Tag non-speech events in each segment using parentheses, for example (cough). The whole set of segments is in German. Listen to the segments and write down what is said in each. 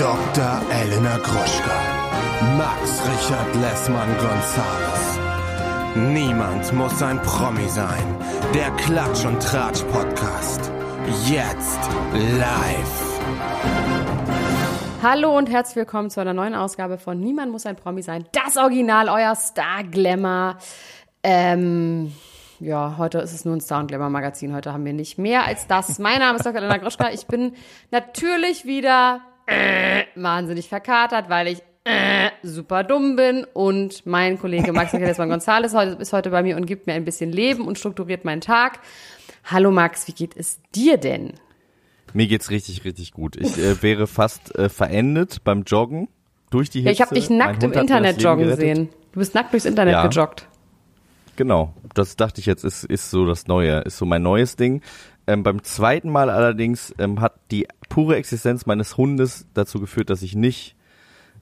Dr. Elena Gruschka. Max Richard Lessmann Gonzales. Niemand muss ein Promi sein. Der Klatsch und Tratsch Podcast. Jetzt live. Hallo und herzlich willkommen zu einer neuen Ausgabe von Niemand muss ein Promi sein. Das Original, euer Star Glamour. Ähm, ja, heute ist es nur ein Star und Glamour Magazin. Heute haben wir nicht mehr als das. Mein Name ist Dr. Elena Groschka. Ich bin natürlich wieder äh, wahnsinnig verkatert, weil ich äh, super dumm bin und mein Kollege Max Michaelismann González heute, ist heute bei mir und gibt mir ein bisschen Leben und strukturiert meinen Tag. Hallo Max, wie geht es dir denn? Mir geht's richtig, richtig gut. Ich äh, wäre fast äh, verendet beim Joggen durch die Hitze. Ja, ich habe dich nackt im Internet joggen gerettet. sehen. Du bist nackt durchs Internet ja. gejoggt. Genau, das dachte ich jetzt, ist, ist so das Neue, ist so mein neues Ding. Ähm, beim zweiten Mal allerdings ähm, hat die pure Existenz meines Hundes dazu geführt, dass ich nicht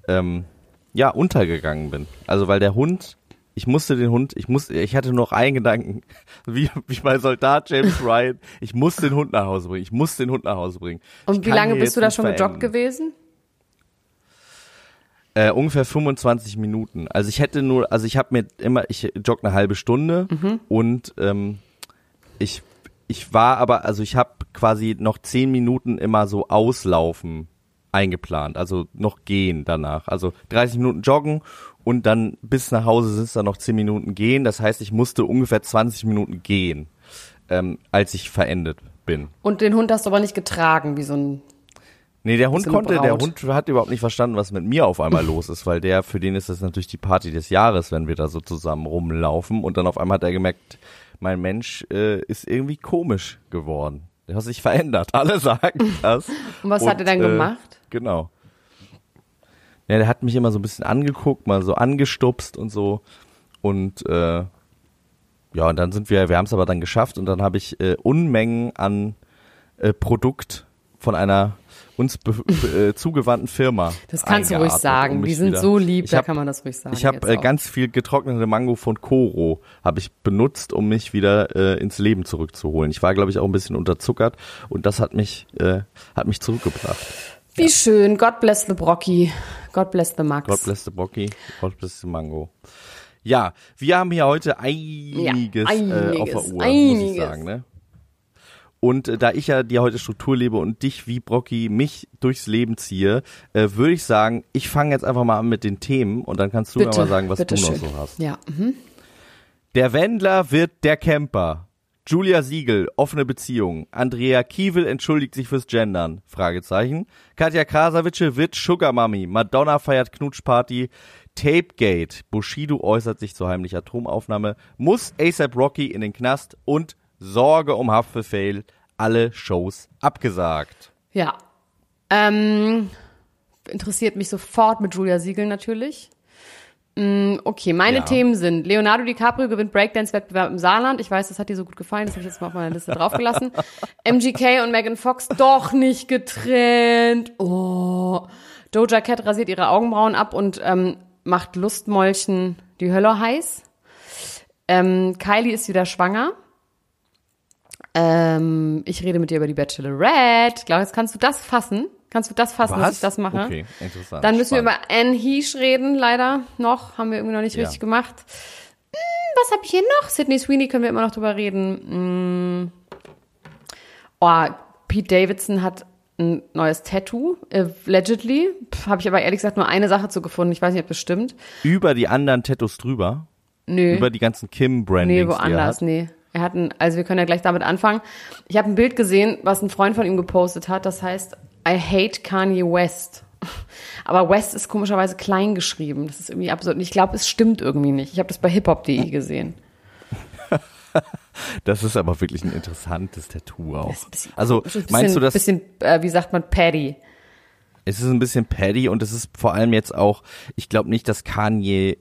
ähm, ja untergegangen bin. Also weil der Hund, ich musste den Hund, ich musste, ich hatte nur noch einen Gedanken, (laughs) wie, wie mein Soldat James (laughs) Ryan, ich muss den Hund nach Hause bringen, ich muss den Hund nach Hause bringen. Und ich wie lange bist du da schon gejoggt gewesen? Äh, ungefähr 25 Minuten. Also ich hätte nur, also ich habe mir immer, ich jogge eine halbe Stunde mhm. und ähm, ich ich war aber, also ich habe quasi noch zehn Minuten immer so auslaufen eingeplant, also noch gehen danach. Also 30 Minuten joggen und dann bis nach Hause sind es dann noch zehn Minuten gehen. Das heißt, ich musste ungefähr 20 Minuten gehen, ähm, als ich verendet bin. Und den Hund hast du aber nicht getragen, wie so ein Nee, der Hund konnte, der Hund hat überhaupt nicht verstanden, was mit mir auf einmal los ist, weil der, für den ist das natürlich die Party des Jahres, wenn wir da so zusammen rumlaufen und dann auf einmal hat er gemerkt, mein Mensch äh, ist irgendwie komisch geworden. Der hat sich verändert. Alle sagen (laughs) das. und was und, hat er dann äh, gemacht? Genau. Ja, der hat mich immer so ein bisschen angeguckt, mal so angestupst und so. Und äh, ja, und dann sind wir, wir haben es aber dann geschafft und dann habe ich äh, Unmengen an äh, Produkt von einer uns äh, zugewandten Firma. Das kannst du ruhig sagen. Um die sind wieder. so lieb, hab, da kann man das ruhig sagen. Ich habe äh, ganz viel getrocknete Mango von Koro habe ich benutzt, um mich wieder äh, ins Leben zurückzuholen. Ich war, glaube ich, auch ein bisschen unterzuckert und das hat mich äh, hat mich zurückgebracht. Wie ja. schön. God bless the Brocky. God bless the Max. God bless the Brocky. God bless the Mango. Ja, wir haben hier heute einiges, ja, einiges äh, auf der Uhr, einiges. muss ich sagen. Ne? Und äh, da ich ja dir heute Struktur lebe und dich wie Brocky mich durchs Leben ziehe, äh, würde ich sagen, ich fange jetzt einfach mal an mit den Themen und dann kannst du bitte, mir mal sagen, was du schön. noch so hast. Ja. Mhm. Der Wendler wird der Camper. Julia Siegel, offene Beziehung. Andrea Kiewel entschuldigt sich fürs Gendern. Fragezeichen. Katja Krasavice wird Sugar Mummy. Madonna feiert Knutschparty. Tapegate. Bushido äußert sich zur heimlichen Atomaufnahme. Muss ASAP Rocky in den Knast und Sorge um Haftbefehl, alle Shows abgesagt. Ja. Ähm, interessiert mich sofort mit Julia Siegel natürlich. Mm, okay, meine ja. Themen sind Leonardo DiCaprio gewinnt Breakdance-Wettbewerb im Saarland. Ich weiß, das hat dir so gut gefallen, das habe ich jetzt mal auf meiner Liste draufgelassen. (laughs) MGK und Megan Fox doch nicht getrennt. Oh. Doja Cat rasiert ihre Augenbrauen ab und ähm, macht Lustmolchen die Hölle heiß. Ähm, Kylie ist wieder schwanger. Ähm, ich rede mit dir über die Bachelorette. Glaube, kannst du das fassen? Kannst du das fassen, Was? dass ich das mache? Okay, interessant. Dann müssen Spannend. wir über Anne Heesh reden, leider noch. Haben wir irgendwie noch nicht ja. richtig gemacht. Hm, was habe ich hier noch? Sydney Sweeney können wir immer noch drüber reden. Hm. Oh, Pete Davidson hat ein neues Tattoo, allegedly. Habe ich aber ehrlich gesagt nur eine Sache zu gefunden. Ich weiß nicht, ob das stimmt. Über die anderen Tattoos drüber? Nö. Über die ganzen Kim-Brandings, Nee, woanders, nee. Er hat ein, also wir können ja gleich damit anfangen. Ich habe ein Bild gesehen, was ein Freund von ihm gepostet hat. Das heißt, I hate Kanye West. (laughs) Aber West ist komischerweise klein geschrieben. Das ist irgendwie absurd. Und ich glaube, es stimmt irgendwie nicht. Ich habe das bei hiphop.de gesehen. (laughs) das ist aber wirklich ein interessantes Tattoo auch. Also bisschen, meinst du das? Bisschen, äh, wie sagt man, Paddy. Es ist ein bisschen Paddy und es ist vor allem jetzt auch, ich glaube nicht, dass Kanye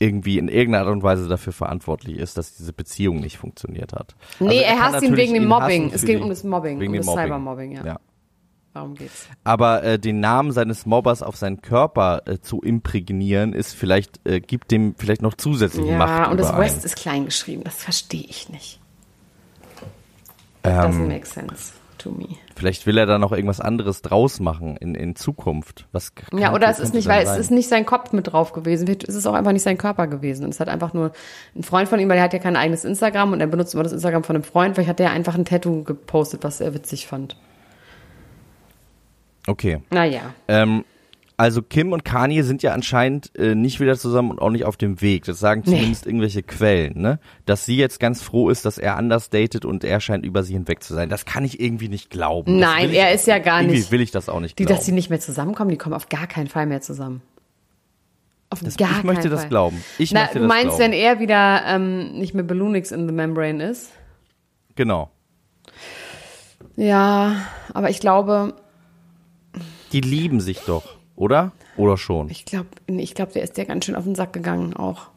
irgendwie in irgendeiner Art und Weise dafür verantwortlich ist, dass diese Beziehung nicht funktioniert hat. Nee, also er, er hasst ihn wegen dem Mobbing. Es ging um das Mobbing, wegen um das Mobbing. Cybermobbing, ja. ja. Warum geht's? Aber äh, den Namen seines Mobbers auf seinen Körper äh, zu imprägnieren, ist vielleicht, äh, gibt dem vielleicht noch zusätzliche ja, Macht. Ja, und das West ist klein geschrieben, das verstehe ich nicht. Ähm, Doesn't make sense. To me. Vielleicht will er da noch irgendwas anderes draus machen in, in Zukunft. Was Ja, oder es ist nicht, weil es sein? ist nicht sein Kopf mit drauf gewesen. Vielleicht ist es auch einfach nicht sein Körper gewesen. Und es hat einfach nur ein Freund von ihm, weil er hat ja kein eigenes Instagram und er benutzt immer das Instagram von einem Freund. Vielleicht hat er einfach ein Tattoo gepostet, was er witzig fand. Okay. Naja. Ähm, also Kim und Kanye sind ja anscheinend äh, nicht wieder zusammen und auch nicht auf dem Weg. Das sagen Nee. zumindest irgendwelche Quellen, ne? Dass sie jetzt ganz froh ist, dass er anders datet und er scheint über sie hinweg zu sein. Das kann ich irgendwie nicht glauben. Nein, er ist ja gar irgendwie nicht. will ich das auch nicht Die, glauben. dass sie nicht mehr zusammenkommen, die kommen auf gar keinen Fall mehr zusammen. Auf Das- gar ich möchte keinen das Fall. glauben. Ich Na, möchte du das meinst, glauben. wenn er wieder ähm, nicht mehr Balloonix in the Membrane ist? genau. Ja, aber ich glaube, Die lieben sich doch, oder? Oder schon? ich glaube, ich glaube, der ist ja ganz schön auf den Sack gegangen auch.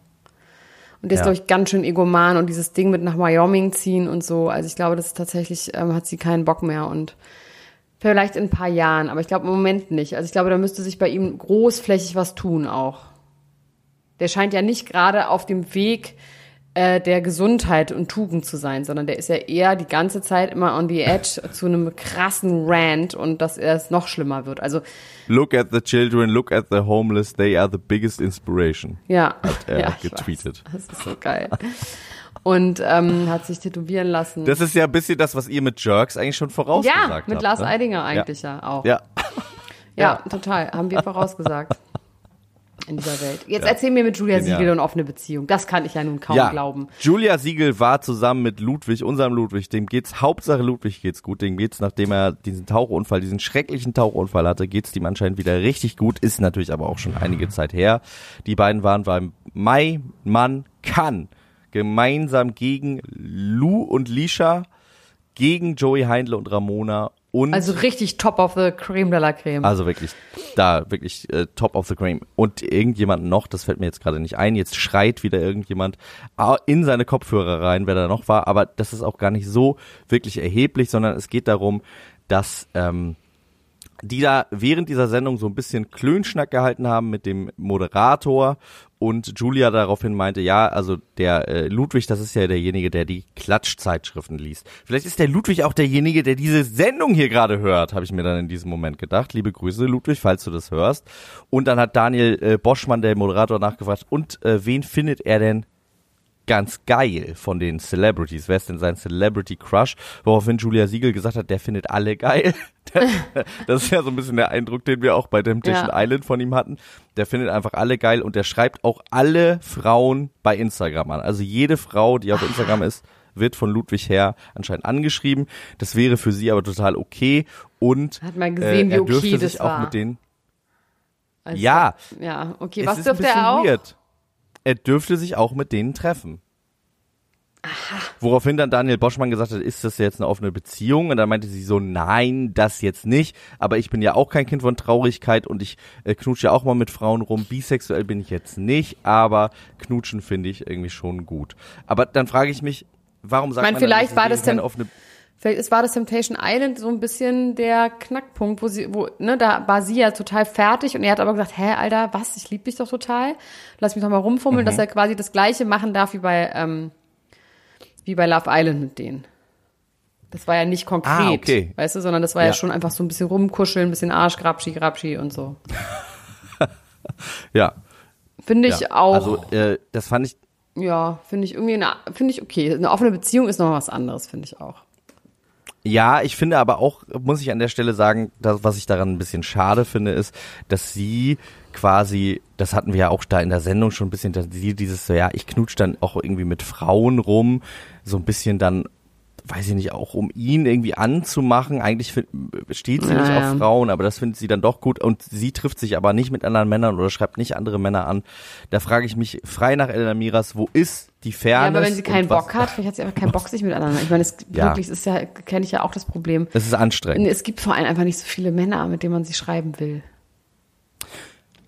Und der ist, Ja. glaube ich, ganz schön egoman und dieses Ding mit nach Wyoming ziehen und so. Also ich glaube, das ist tatsächlich, ähm, hat sie keinen Bock mehr und vielleicht in ein paar Jahren, aber ich glaube im Moment nicht. Also ich glaube, da müsste sich bei ihm großflächig was tun auch. Der scheint ja nicht gerade auf dem Weg äh, der Gesundheit und Tugend zu sein, sondern der ist ja eher die ganze Zeit immer on the edge zu einem krassen Rant und dass er es noch schlimmer wird. Also Look at the children, look at the homeless, they are the biggest inspiration. ja, er (laughs) ja getweetet. Weiß. Das ist so geil. Und ähm, hat sich tätowieren lassen. Das ist ja ein bisschen das, was ihr mit Jerks eigentlich schon vorausgesagt ja, habt. mit Lars ne? Eidinger eigentlich ja, auch. Ja. Ja, (laughs) total. Haben wir vorausgesagt. In dieser Welt. Jetzt Ja. erzähl mir mit Julia. Siegel und offene Beziehung. Das kann ich ja nun kaum ja. glauben. Julia Siegel war zusammen mit Ludwig, unserem Ludwig, dem geht's, Hauptsache Ludwig geht's gut, dem geht's, nachdem er diesen Tauchunfall, diesen schrecklichen Tauchunfall hatte, geht's ihm anscheinend wieder richtig gut, ist natürlich aber auch schon einige Zeit her. Die beiden waren beim Mai Mann kann gemeinsam gegen Lou und Lisha, gegen Joey Heindle und Ramona und Also richtig top of the creme de la creme. Also wirklich, da wirklich äh, top of the cream. Und irgendjemand noch, das fällt mir jetzt gerade nicht ein, jetzt schreit wieder irgendjemand ah, in seine Kopfhörer rein, wer da noch war. Aber das ist auch gar nicht so wirklich erheblich, sondern es geht darum, dass ähm, die da während dieser Sendung so ein bisschen Klönschnack gehalten haben mit dem Moderator und Julia daraufhin meinte, ja, also der äh, Ludwig, das ist ja derjenige, der die Klatschzeitschriften liest. Vielleicht ist der Ludwig auch derjenige, der diese Sendung hier gerade hört, habe ich mir dann in diesem Moment gedacht. Liebe Grüße, Ludwig, falls du das hörst. Und dann hat Daniel äh, Boschmann, der Moderator, nachgefragt, und äh, wen findet er denn ganz geil von den Celebrities. Wer ist denn sein Celebrity Crush? Woraufhin Julia Siegel gesagt hat, der findet alle geil. (laughs) das ist ja so ein bisschen der Eindruck, den wir auch bei Temptation Ja. Island von ihm hatten. Der findet einfach alle geil und der schreibt auch alle Frauen bei Instagram an. Also jede Frau, die auf Instagram ist, wird von Ludwig her anscheinend angeschrieben. Das wäre für sie aber total okay und Hat man gesehen, äh, wie er dürfte okay sich das auch war. mit denen Also, ja. Ja, okay. Was dürfte er auch? Weird. Er dürfte sich auch mit denen treffen. Woraufhin dann Daniel Boschmann gesagt hat, ist das jetzt eine offene Beziehung? Und dann meinte sie so, nein, das jetzt nicht. Aber ich bin ja auch kein Kind von Traurigkeit und ich äh, knutsche ja auch mal mit Frauen rum. Bisexuell bin ich jetzt nicht, aber knutschen finde ich irgendwie schon gut. Aber dann frage ich mich, warum sagt man dann, vielleicht ist war das denn- offene Vielleicht ist, war das Temptation Island so ein bisschen der Knackpunkt, wo sie, wo, ne, da war sie ja total fertig und er hat aber gesagt, hä, Alter, was, ich liebe dich doch total. Lass mich doch mal rumfummeln, Mhm. dass er quasi das gleiche machen darf wie bei, ähm, wie bei Love Island mit denen. Das war ja nicht konkret, Ah, okay. weißt du, sondern das war ja. Ja. schon einfach so ein bisschen rumkuscheln, ein bisschen Arsch, Grabschi, Grabschi und so. (laughs) Ja. Finde ich ja. auch, Also äh, das fand ich ja, finde ich irgendwie, finde ich okay. Eine offene Beziehung ist noch was anderes, finde ich auch. Ja, ich finde aber auch, muss ich an der Stelle sagen, das, was ich daran ein bisschen schade finde, ist, dass sie quasi, das hatten wir ja auch da in der Sendung schon ein bisschen, dass sie dieses, ja, ich knutsch dann auch irgendwie mit Frauen rum, so ein bisschen dann, weiß ich nicht, auch um ihn irgendwie anzumachen. Eigentlich steht sie nicht Ja, ja. auf Frauen, aber das findet sie dann doch gut und sie trifft sich aber nicht mit anderen Männern oder schreibt nicht andere Männer an. Da frage ich mich frei nach Elena Miras, wo ist die Ja, Fairness? aber wenn sie keinen Bock hat, vielleicht hat sie einfach keinen (laughs) Bock, sich miteinander. Ich meine, es Ja. wirklich ist ja, kenne ich ja auch das Problem. Es ist anstrengend. Es gibt vor allem einfach nicht so viele Männer, mit denen man sich schreiben will.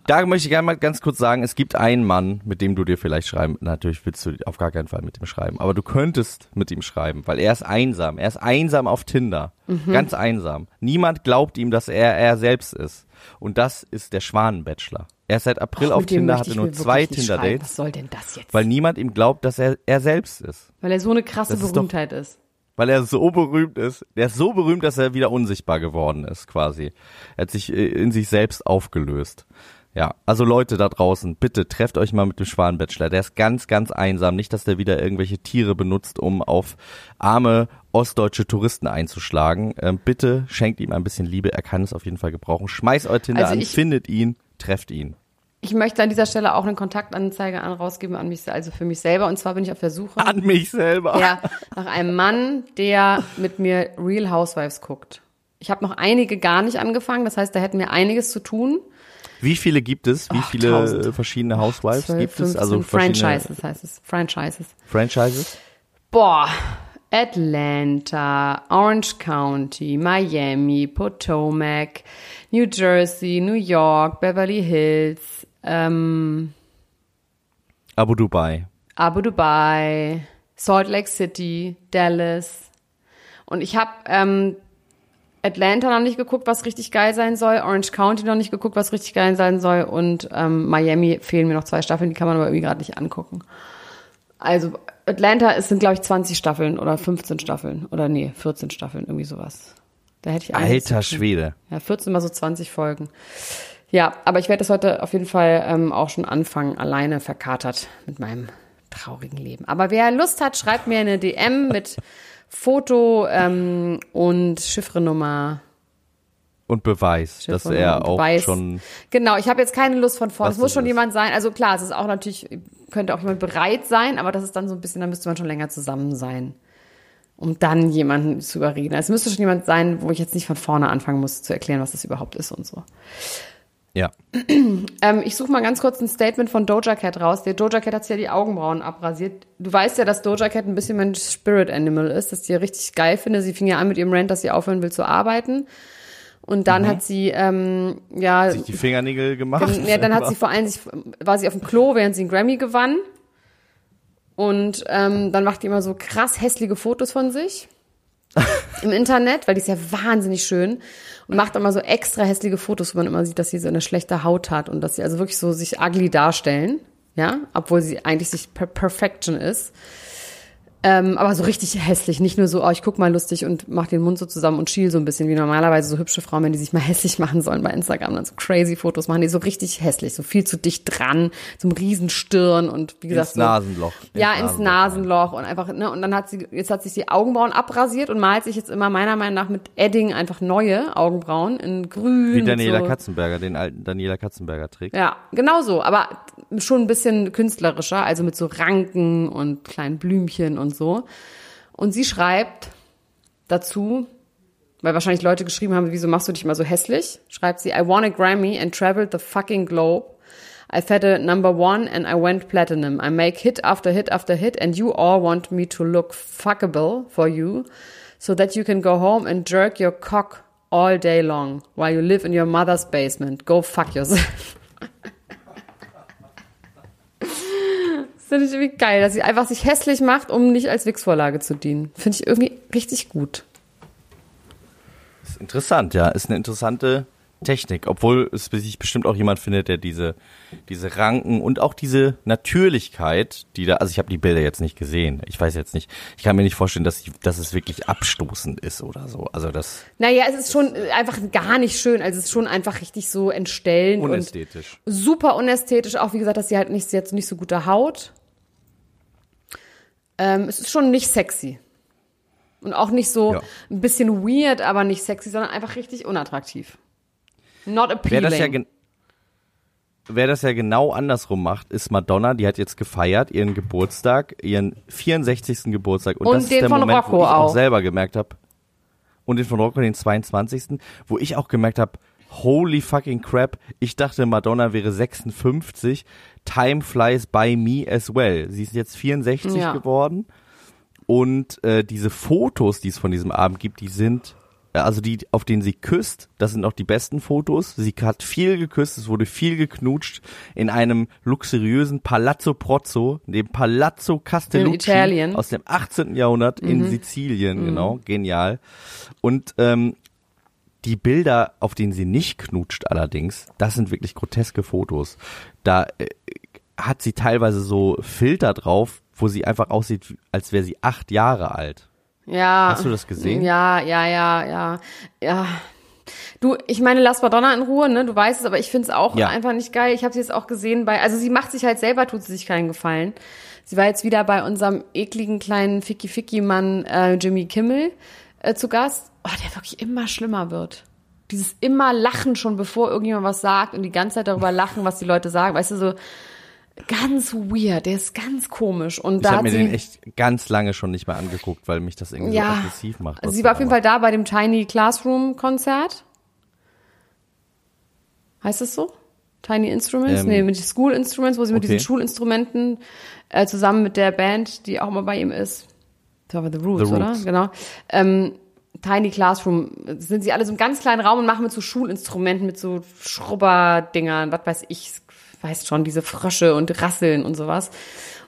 Da möchte ich gerne mal ganz kurz sagen, es gibt einen Mann, mit dem du dir vielleicht schreiben, natürlich willst du auf gar keinen Fall mit ihm schreiben, aber du könntest mit ihm schreiben, weil er ist einsam. Er ist einsam auf Tinder. Mhm. Ganz einsam. Niemand glaubt ihm, dass er er selbst ist. Und das ist der Schwanenbachelor. Er ist seit April Och, auf Tinder, hatte nur zwei. Tinder-Dates, Was soll denn das jetzt? weil niemand ihm glaubt, dass er er selbst ist. Weil er so eine krasse Das ist doch- Berühmtheit ist. weil er so berühmt ist. Der ist so berühmt, dass er wieder unsichtbar geworden ist, quasi. Er hat sich äh, in sich selbst aufgelöst. Ja, also Leute da draußen, bitte trefft euch mal mit dem Schwanenbachelor. Der ist ganz, ganz einsam. Nicht, dass der wieder irgendwelche Tiere benutzt, um auf arme ostdeutsche Touristen einzuschlagen. Ähm, bitte schenkt ihm ein bisschen Liebe. Er kann es auf jeden Fall gebrauchen. Schmeißt euer Tinder Also an, findet ihn, trefft ihn. Ich möchte an dieser Stelle auch eine Kontaktanzeige an rausgeben an mich, also für mich selber. Und zwar bin ich auf der Suche An mich selber. ja, nach einem Mann, der mit mir Real Housewives guckt. Ich habe noch einige gar nicht angefangen, das heißt, da hätten wir einiges zu tun. Wie viele gibt es? Wie Ach, viele tausend. verschiedene Housewives 12, gibt es? 15 Also Franchises heißt es. Franchises. Franchises? Boah, Atlanta, Orange County, Miami, Potomac, New Jersey, New York, Beverly Hills, ähm, Abu Dubai. Abu Dubai, Salt Lake City, Dallas. Und ich habe ähm, Atlanta noch nicht geguckt, was richtig geil sein soll. Orange County noch nicht geguckt, was richtig geil sein soll. Und ähm, Miami fehlen mir noch zwei Staffeln, die kann man aber irgendwie gerade nicht angucken. Also Atlanta, es sind, glaube ich, 20 Staffeln oder 15 Staffeln. Oder nee, 14 Staffeln, irgendwie sowas. Da hätte ich Alter. Schwede. Ja, 14 mal so 20 Folgen. Ja, aber ich werde das heute auf jeden Fall ähm, auch schon anfangen, alleine verkatert mit meinem traurigen Leben. Aber wer Lust hat, schreibt mir eine DM mit Foto ähm, und Chiffrenummer. Und Beweis, dass Chiffrenummer er auch Beweis. schon. Genau, ich habe jetzt keine Lust von vorne. Es muss schon ist. jemand sein. Also klar, es ist auch natürlich, könnte auch jemand bereit sein, aber das ist dann so ein bisschen, da müsste man schon länger zusammen sein. Um dann jemanden zu überreden. Also Es müsste schon jemand sein, wo ich jetzt nicht von vorne anfangen muss zu erklären, was das überhaupt ist und so. Ja. Ähm, ich suche mal ganz kurz ein Statement von Doja Cat raus. Der Doja Cat hat sich ja die Augenbrauen abrasiert. Du weißt ja, dass Doja Cat ein bisschen mein Spirit Animal ist, dass ich die richtig geil finde. Sie fing ja an mit ihrem Rant, dass sie aufhören will zu arbeiten. Und dann hat sie, ähm, ja, Sich die Fingernägel gemacht. ja, dann hat (laughs) sie vor allem sich, war sie auf dem Klo, während sie einen Grammy gewann. Und ähm, dann macht die immer so krass hässliche Fotos von sich (laughs) im Internet, weil die ist ja wahnsinnig schön und macht immer so extra hässliche Fotos, wo man immer sieht, dass sie so eine schlechte Haut hat und dass sie also wirklich so sich ugly darstellen, ja, obwohl sie eigentlich sich per Perfection ist. Ähm, aber so richtig hässlich, nicht nur so, oh, ich guck mal lustig und mach den Mund so zusammen und schiel so ein bisschen, wie normalerweise so hübsche Frauen, wenn die sich mal (laughs) hässlich machen sollen bei Instagram, dann so crazy Fotos machen, die so richtig hässlich, so viel zu dicht dran, so einem riesen Stirn und wie gesagt ins so, Nasenloch. ja, ins Nasenloch und einfach, ne, und dann hat sie, jetzt hat sich die Augenbrauen abrasiert und malt sich jetzt immer meiner Meinung nach mit Edding einfach neue Augenbrauen in grün. Wie Daniela so, Katzenberger, den alten Daniela Katzenberger trägt. Ja, genau so, aber schon ein bisschen künstlerischer, also mit so Ranken und kleinen Blümchen und so. Und sie schreibt dazu, weil wahrscheinlich Leute geschrieben haben, wieso machst du dich mal so hässlich? Schreibt sie, I won a Grammy and traveled the fucking globe. I've had a number one and I went platinum. I make hit after hit after hit and you all want me to look fuckable for you so that you can go home and jerk your cock all day long while you live in your mother's basement. Go fuck yourself. (laughs) Das finde ich irgendwie geil, dass sie einfach sich hässlich macht, um nicht als Wix-Vorlage zu dienen. Finde ich irgendwie richtig gut. Ist interessant, ja. Ist eine interessante Technik, obwohl es sich bestimmt auch jemand findet, der diese, diese Ranken und auch diese Natürlichkeit, die da, also ich habe die Bilder jetzt nicht gesehen. Ich weiß jetzt nicht, ich kann mir nicht vorstellen, dass, ich, dass es wirklich abstoßend ist oder so. Also das Naja, es ist schon einfach gar nicht schön. Also es ist schon einfach richtig so entstellend unästhetisch. und super unästhetisch. Auch wie gesagt, dass sie halt nicht, sie hat nicht so gute Haut. Ähm, es ist schon nicht sexy. Und auch nicht so Ja. ein bisschen weird, aber nicht sexy, sondern einfach richtig unattraktiv. Not Wer appealing. das ja Wer das ja genau andersrum macht, ist Madonna. Die hat jetzt gefeiert ihren Geburtstag, ihren 64. Geburtstag. Und, Und das ist den der von Moment, Rocco wo ich auch auch. selber gemerkt habe. Und den von Rocco, den 22. Wo ich auch gemerkt habe, holy fucking crap. Ich dachte, Madonna wäre 56. Time flies by me as well. Sie ist jetzt 64 Ja. geworden. Und äh, diese Fotos, die es von diesem Abend gibt, die sind, also die, auf denen sie küsst, das sind auch die besten Fotos. Sie hat viel geküsst, es wurde viel geknutscht in einem luxuriösen Palazzo Prozzo, dem Palazzo Castellucci. Mhm. aus dem 18. Jahrhundert in Sizilien, genau, genial. Und ähm, die Bilder, auf denen sie nicht knutscht allerdings, das sind wirklich groteske Fotos. Da äh, hat sie teilweise so Filter drauf, wo sie einfach aussieht, als wäre sie acht Jahre alt. Ja. Hast du das gesehen? Ja, ja, ja, ja, ja. Du, ich meine, lass Madonna in Ruhe, ne? Du weißt es, aber ich finde es auch Ja. einfach nicht geil. Ich habe sie jetzt auch gesehen bei, also sie macht sich halt selber, tut sie sich keinen Gefallen. Sie war jetzt wieder bei unserem ekligen kleinen Ficky-Ficky-Mann äh, Jimmy Kimmel äh, zu Gast. Oh, der wirklich immer schlimmer wird. Dieses immer Lachen schon, bevor irgendjemand was sagt und die ganze Zeit darüber lachen, was die Leute sagen. Weißt du, so ganz weird. Der ist ganz komisch. Und Ich habe mir den echt ganz lange schon nicht mehr angeguckt, weil mich das irgendwie so Ja. aggressiv macht. Sie war auf jeden Fall da bei dem Tiny Classroom Konzert. Heißt es so? Tiny Instruments? Ähm, nee, mit School Instruments, wo sie mit okay. diesen Schulinstrumenten äh, zusammen mit der Band, die auch immer bei ihm ist. Das war The Roots, The oder? Roots. Genau. Ähm, Tiny Classroom sind sie alle so im ganz kleinen Raum und machen mit so Schulinstrumenten, mit so Schrubberdingern, was weiß ich, weiß schon, diese Frösche und Rasseln und sowas.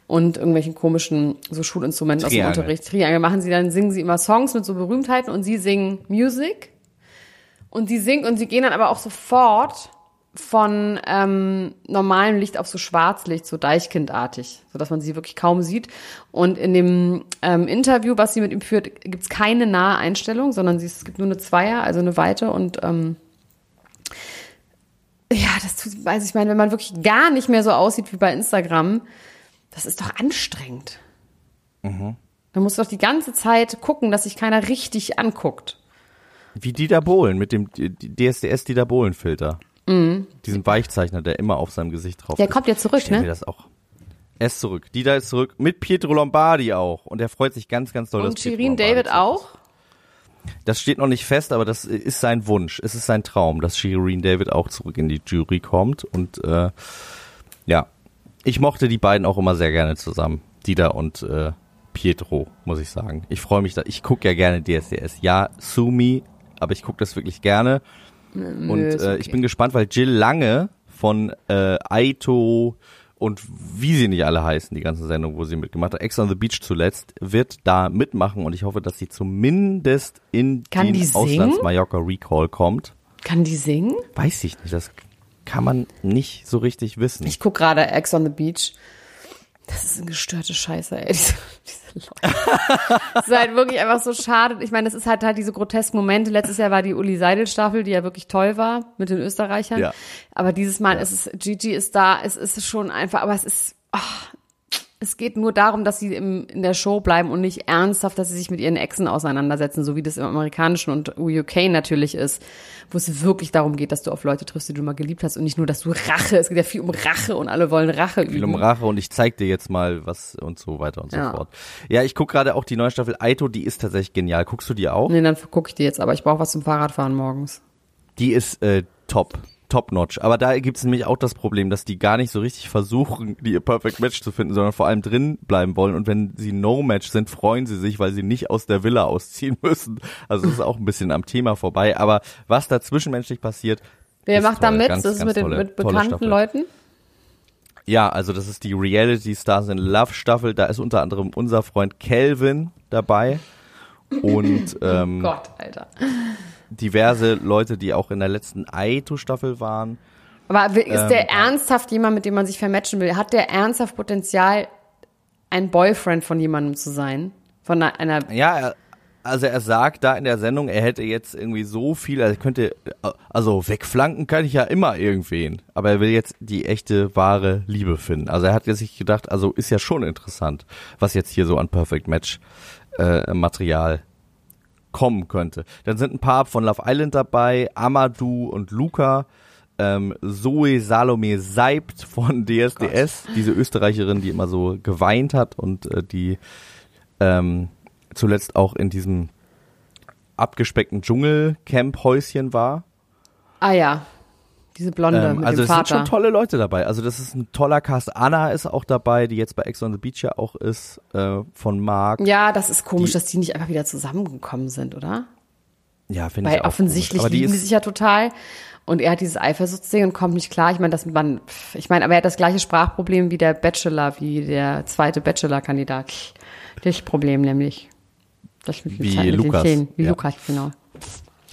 Und irgendwelchen komischen so Schulinstrumenten aus dem. Unterricht. Triangel machen sie dann, singen sie immer Songs mit so Berühmtheiten und sie singen Music. Und sie singt und sie gehen dann aber auch sofort von ähm, normalem Licht auf so Schwarzlicht, so Deichkindartig, sodass man sie wirklich kaum sieht. Und in dem ähm, Interview, was sie mit ihm führt, gibt's keine nahe Einstellung, sondern sie, es gibt nur eine Zweier, also eine Weite. Und ähm, ja, das tut, weiß ich meine, wenn man wirklich gar nicht mehr so aussieht wie bei Instagram, das ist doch anstrengend. Da musst du doch die ganze Zeit gucken, dass sich keiner richtig anguckt. Wie Dieter Bohlen mit dem DSDS Dieter Bohlen Filter. Diesen Weichzeichner, der immer auf seinem Gesicht drauf Mhm. Der ist. kommt ja zurück, Stell mir ne? das auch. Er ist zurück. Dieter ist zurück. Mit Pietro Lombardi auch. Und er freut sich ganz, ganz doll, Und dass Shirin David auch? Das steht noch nicht fest, aber das ist sein Wunsch. Es ist sein Traum, dass Shirin David auch zurück in die Jury kommt. Und äh, ja, ich mochte die beiden auch immer sehr gerne zusammen. Dieter und äh, Pietro, muss ich sagen. Ich freue mich da. Ich gucke ja gerne DSDS. Ja, sue me, aber ich gucke das wirklich gerne. Und ist äh, okay. ich bin gespannt, weil Jill Lange von äh, Aito und wie sie nicht alle heißen, die ganze Sendung, wo sie mitgemacht hat, Ex on the Beach zuletzt, wird da mitmachen und ich hoffe, dass sie zumindest in Kann den die singen? Auslands-Mallorca Recall kommt. Kann die singen? Weiß ich nicht, das kann man nicht so richtig wissen. Ich guck gerade Ex on the Beach. Das ist eine gestörte Scheiße, ey. (laughs) Diese, diese Leute. (laughs) Es ist halt wirklich einfach so schade. Ich meine, es ist halt halt diese grotesken Momente. Letztes Jahr war die Uli Seidel Staffel, die ja wirklich toll war mit den Österreichern. Ja. Aber dieses Mal ist es, Gigi ist da, es ist schon einfach, aber es ist, ach, es geht nur darum, dass sie im, in der Show bleiben und nicht ernsthaft, dass sie sich mit ihren Exen auseinandersetzen, so wie das im amerikanischen und UK natürlich ist, wo es wirklich darum geht, dass du auf Leute triffst, die du mal geliebt hast und nicht nur, dass du Rache, es geht ja viel um Rache und alle wollen Rache viel üben. um Rache und ich zeig dir jetzt mal was und so weiter und so Ja. fort. Ja, ich guck gerade auch die neue Staffel Aito, die ist tatsächlich genial. Guckst du die auch? Nee, dann gucke ich die jetzt, aber ich brauche was zum Fahrradfahren morgens. Die ist äh, top. Top notch. Aber da gibt's nämlich auch das Problem, dass die gar nicht so richtig versuchen, die ihr Perfect Match zu finden, sondern vor allem drin bleiben wollen. Und wenn sie No-Match sind, freuen sie sich, weil sie nicht aus der Villa ausziehen (laughs) müssen. Also das ist auch ein bisschen am Thema vorbei. Aber was da zwischenmenschlich passiert. Wer macht da mit? Ganz, das ist ganz mit, den, tolle- mit tolle bekannten. Leuten? Ja, also das ist die Reality Stars in Love Staffel. Da ist unter anderem unser Freund Kelvin dabei. Und ähm, Gott, Alter. Diverse Leute, die auch in der letzten Aito-Staffel waren. Aber ist Ähm, der ernsthaft jemand, mit dem man sich vermatchen will? Hat der ernsthaft Potenzial, ein Boyfriend von jemandem zu sein? Von einer, einer Ja, also er sagt da in der Sendung, er hätte jetzt irgendwie so viel, also er könnte, also wegflanken kann ich ja immer irgendwen, aber er will jetzt die echte, wahre Liebe finden. Also er hat jetzt sich gedacht, also ist ja schon interessant, was jetzt hier so an Perfect Match äh, Material kommen könnte. Dann sind ein paar von Love Island dabei, Amadou und Luca, ähm, Zoe Salome Seibt von (laughs) DSDS, diese Österreicherin, die immer so geweint hat und äh, die ähm, zuletzt auch in diesem abgespeckten Dschungelcamp-Häuschen war. Ah ja, diese Blonde Ähm, mit also dem es sind schon tolle Leute dabei. Also das ist ein toller Cast. Anna ist auch dabei, die jetzt bei Ex on the Beach ja auch ist, äh, von Marc. ja, das ist komisch, Die- dass die nicht einfach wieder zusammengekommen sind, oder? Ja, finde ich Weil auch offensichtlich. Aber die lieben die ist, sich ja total. Und er hat dieses Eifersuchtsding und kommt nicht klar. Ich meine, dass man, ich meine, aber er hat das gleiche Sprachproblem wie der Bachelor, wie der zweite Bachelor-Kandidat. Das Problem nämlich. Das mit, Wie mit den Lukas, Zähnen. Wie ja. Lukas, genau.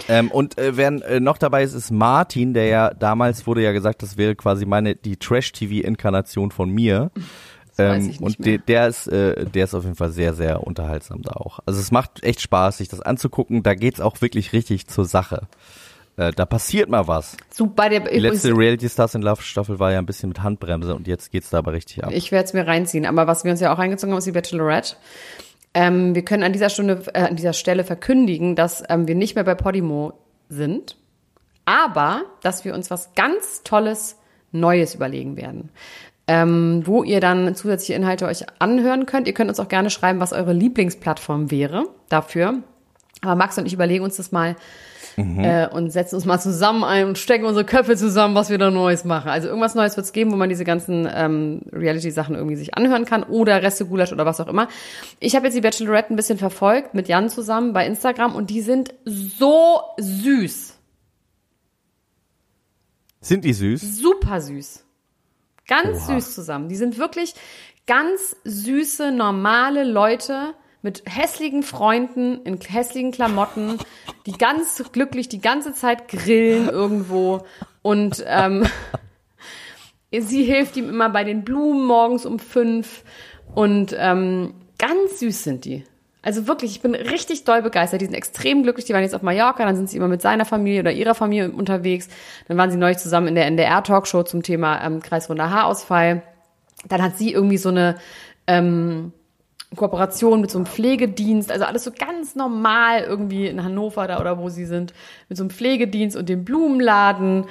Ähm, und äh, wer äh, noch dabei ist, ist Martin, der ja damals wurde ja gesagt, das wäre quasi meine die Trash-TV-Inkarnation von mir. Ähm, ich und de, der ist, äh, der ist auf jeden Fall sehr, sehr unterhaltsam da auch. Also es macht echt Spaß, sich das anzugucken. Da geht's auch wirklich richtig zur Sache. Äh, da passiert mal was. Super, der, Die letzte Reality Stars in Love Staffel war ja ein bisschen mit Handbremse und jetzt geht's da aber richtig ab. Ich werde es mir reinziehen. Aber was wir uns ja auch reingezogen haben, ist die Bachelorette. Ähm, wir können an dieser Stunde, äh, an dieser Stelle verkündigen, dass ähm, wir nicht mehr bei Podimo sind, aber dass wir uns was ganz Tolles Neues überlegen werden. Ähm, wo ihr dann zusätzliche Inhalte euch anhören könnt. Ihr könnt uns auch gerne schreiben, was eure Lieblingsplattform wäre dafür. Aber Max und ich überlegen uns das mal äh, und setzen uns mal zusammen ein und stecken unsere Köpfe zusammen, was wir da Neues machen. Also irgendwas Neues wird es geben, wo man diese ganzen ähm, Reality-Sachen irgendwie sich anhören kann oder Reste Gulasch oder was auch immer. Ich habe jetzt die Bachelorette ein bisschen verfolgt mit Jan zusammen bei Instagram und die sind so süß. Sind die süß? Super süß. Ganz Oha. süß zusammen. Die sind wirklich ganz süße, normale Leute mit hässlichen Freunden in hässlichen Klamotten, die ganz glücklich die ganze Zeit grillen irgendwo und ähm, (laughs) sie hilft ihm immer bei den Blumen morgens um fünf und ähm, ganz süß sind die. Also wirklich, ich bin richtig doll begeistert. Die sind extrem glücklich. Die waren jetzt auf Mallorca, dann sind sie immer mit seiner Familie oder ihrer Familie unterwegs. Dann waren sie neulich zusammen in der NDR-Talkshow zum Thema ähm, kreisrunder Haarausfall. Dann hat sie irgendwie so eine ähm, Kooperation mit so einem Pflegedienst, also alles so ganz normal irgendwie in Hannover da oder wo sie sind, mit so einem Pflegedienst und dem Blumenladen.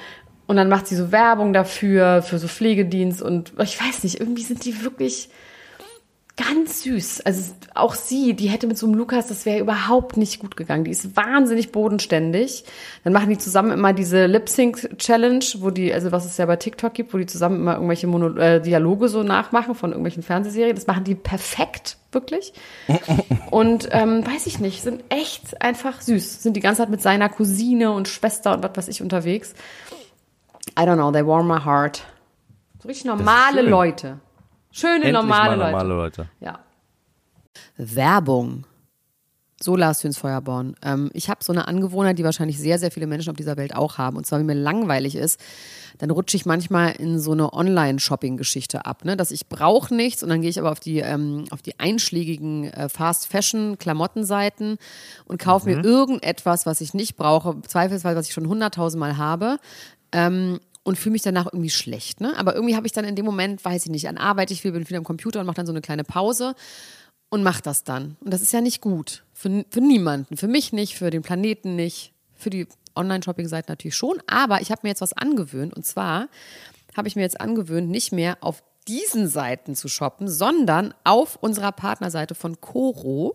Und dann macht sie so Werbung dafür, für so Pflegedienst und ich weiß nicht, irgendwie sind die wirklich ganz süß. Also auch sie, die hätte mit so einem Lukas, das wäre überhaupt nicht gut gegangen. Die ist wahnsinnig bodenständig. Dann machen die zusammen immer diese Lip-Sync-Challenge, wo die, also was es ja bei TikTok gibt, wo die zusammen immer irgendwelche Mono äh, Dialoge so nachmachen von irgendwelchen Fernsehserien. Das machen die perfekt, wirklich. Und ähm, weiß ich nicht, sind echt einfach süß. Sind die ganze Zeit mit seiner Cousine und Schwester und was weiß ich unterwegs. I don't know, they warm my heart. So richtig normale. Leute. Schöne, Endlich normale mal Leute. normale Leute. Ja. Werbung. So Lars Jüns Feuerborn. Ähm, ich habe so eine Angewohnheit, die wahrscheinlich sehr, sehr viele Menschen auf dieser Welt auch haben. Und zwar, wenn mir langweilig ist, dann rutsche ich manchmal in so eine Online-Shopping-Geschichte ab. Ne? Dass ich brauche nichts und dann gehe ich aber auf die, ähm, auf die einschlägigen äh, Fast-Fashion-Klamottenseiten und kaufe mir irgendetwas, was ich nicht brauche, zweifelsweise, was ich schon hunderttausendmal habe. Ähm, und fühle mich danach irgendwie schlecht. Ne? Aber irgendwie habe ich dann in dem Moment, weiß ich nicht, an Arbeit, ich will, bin wieder am Computer und mache dann so eine kleine Pause und mache das dann. Und das ist ja nicht gut. Für, für niemanden. Für mich nicht, für den Planeten nicht, für die Online-Shopping-Seite natürlich schon. Aber ich habe mir jetzt was angewöhnt. Und zwar habe ich mir jetzt angewöhnt, nicht mehr auf diesen Seiten zu shoppen, sondern auf unserer Partnerseite von Coro.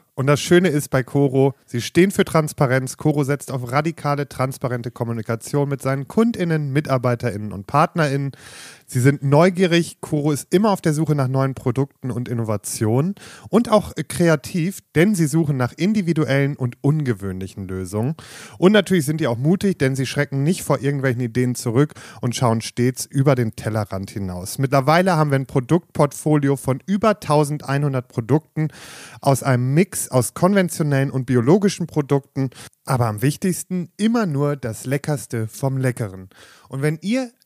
Und das Schöne ist bei Coro, sie stehen für Transparenz. Coro setzt auf radikale, transparente Kommunikation mit seinen KundInnen, MitarbeiterInnen und PartnerInnen. Sie sind neugierig. Coro ist immer auf der Suche nach neuen Produkten und Innovationen und auch kreativ, denn sie suchen nach individuellen und ungewöhnlichen Lösungen. Und natürlich sind die auch mutig, denn sie schrecken nicht vor irgendwelchen Ideen zurück und schauen stets über den Tellerrand hinaus. Mittlerweile haben wir ein Produktportfolio von über 1100 Produkten aus einem Mix aus konventionellen und biologischen Produkten, aber am wichtigsten immer nur das Leckerste vom Leckeren. Und wenn ihr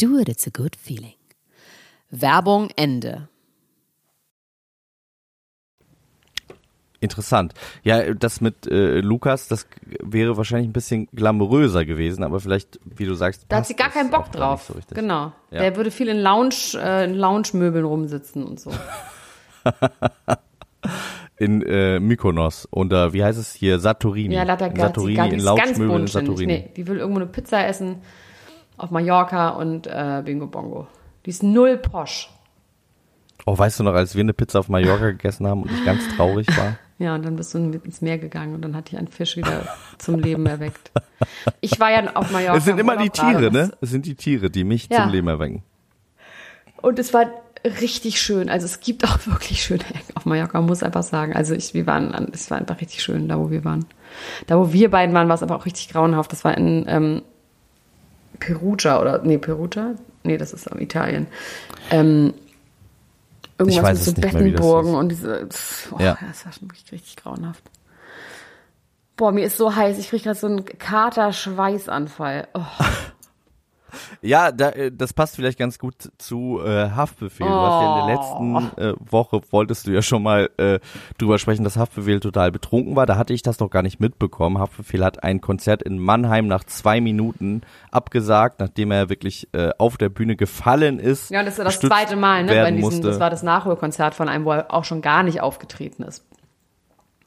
Do it, it's a good feeling. Werbung Ende. Interessant. Ja, das mit äh, Lukas, das wäre wahrscheinlich ein bisschen glamouröser gewesen, aber vielleicht, wie du sagst, Da hat sie gar keinen Bock drauf. So genau. Ja. Der würde viel in Lounge, äh, in Lounge-Möbeln rumsitzen und so. (laughs) In äh, Mykonos unter, wie heißt es hier, Satorini. Ja, Lata Satorini in ganz Lounge-Möbeln in. Satorini. Nee, die will irgendwo eine Pizza essen auf Mallorca und äh, Bingo Bongo. Die ist null posch. Oh, weißt du noch, als wir eine Pizza auf Mallorca gegessen haben und ich ganz traurig war? (laughs) Ja, und dann bist du ins Meer gegangen und dann hat dich ein Fisch wieder zum Leben erweckt. Ich war ja auf Mallorca. Es sind im immer die Tiere, ne? Es sind die Tiere, die mich Ja. zum Leben erwecken. Und es war richtig schön. Also es gibt auch (laughs) wirklich schöne Ecken auf Mallorca, muss einfach sagen. Also ich, wir waren, es war einfach richtig schön, da wo wir waren. Da wo wir beiden waren, war es aber auch richtig grauenhaft. Das war in ähm, Perugia oder, nee, Perugia? Nee, das ist in Italien. Ähm, irgendwas Ich weiß mit so Bettenburgen und diese, pff, oh, Ja. das war schon wirklich richtig grauenhaft. Boah, mir ist so heiß, ich kriege gerade so einen Kater-Schweißanfall. Oh. (laughs) Ja, da, äh, das passt vielleicht ganz gut zu äh, Haftbefehl. Du hast ja in der Oh. letzten äh, Woche, wolltest du ja schon mal äh, drüber sprechen, dass Haftbefehl total betrunken war. Da hatte ich das noch gar nicht mitbekommen. Haftbefehl hat ein Konzert in Mannheim nach zwei Minuten abgesagt, nachdem er wirklich äh, auf der Bühne gefallen ist. Ja, das ist ja das zweite Mal, ne? Bei diesem, das war das Nachholkonzert von einem, wo er auch schon gar nicht aufgetreten ist.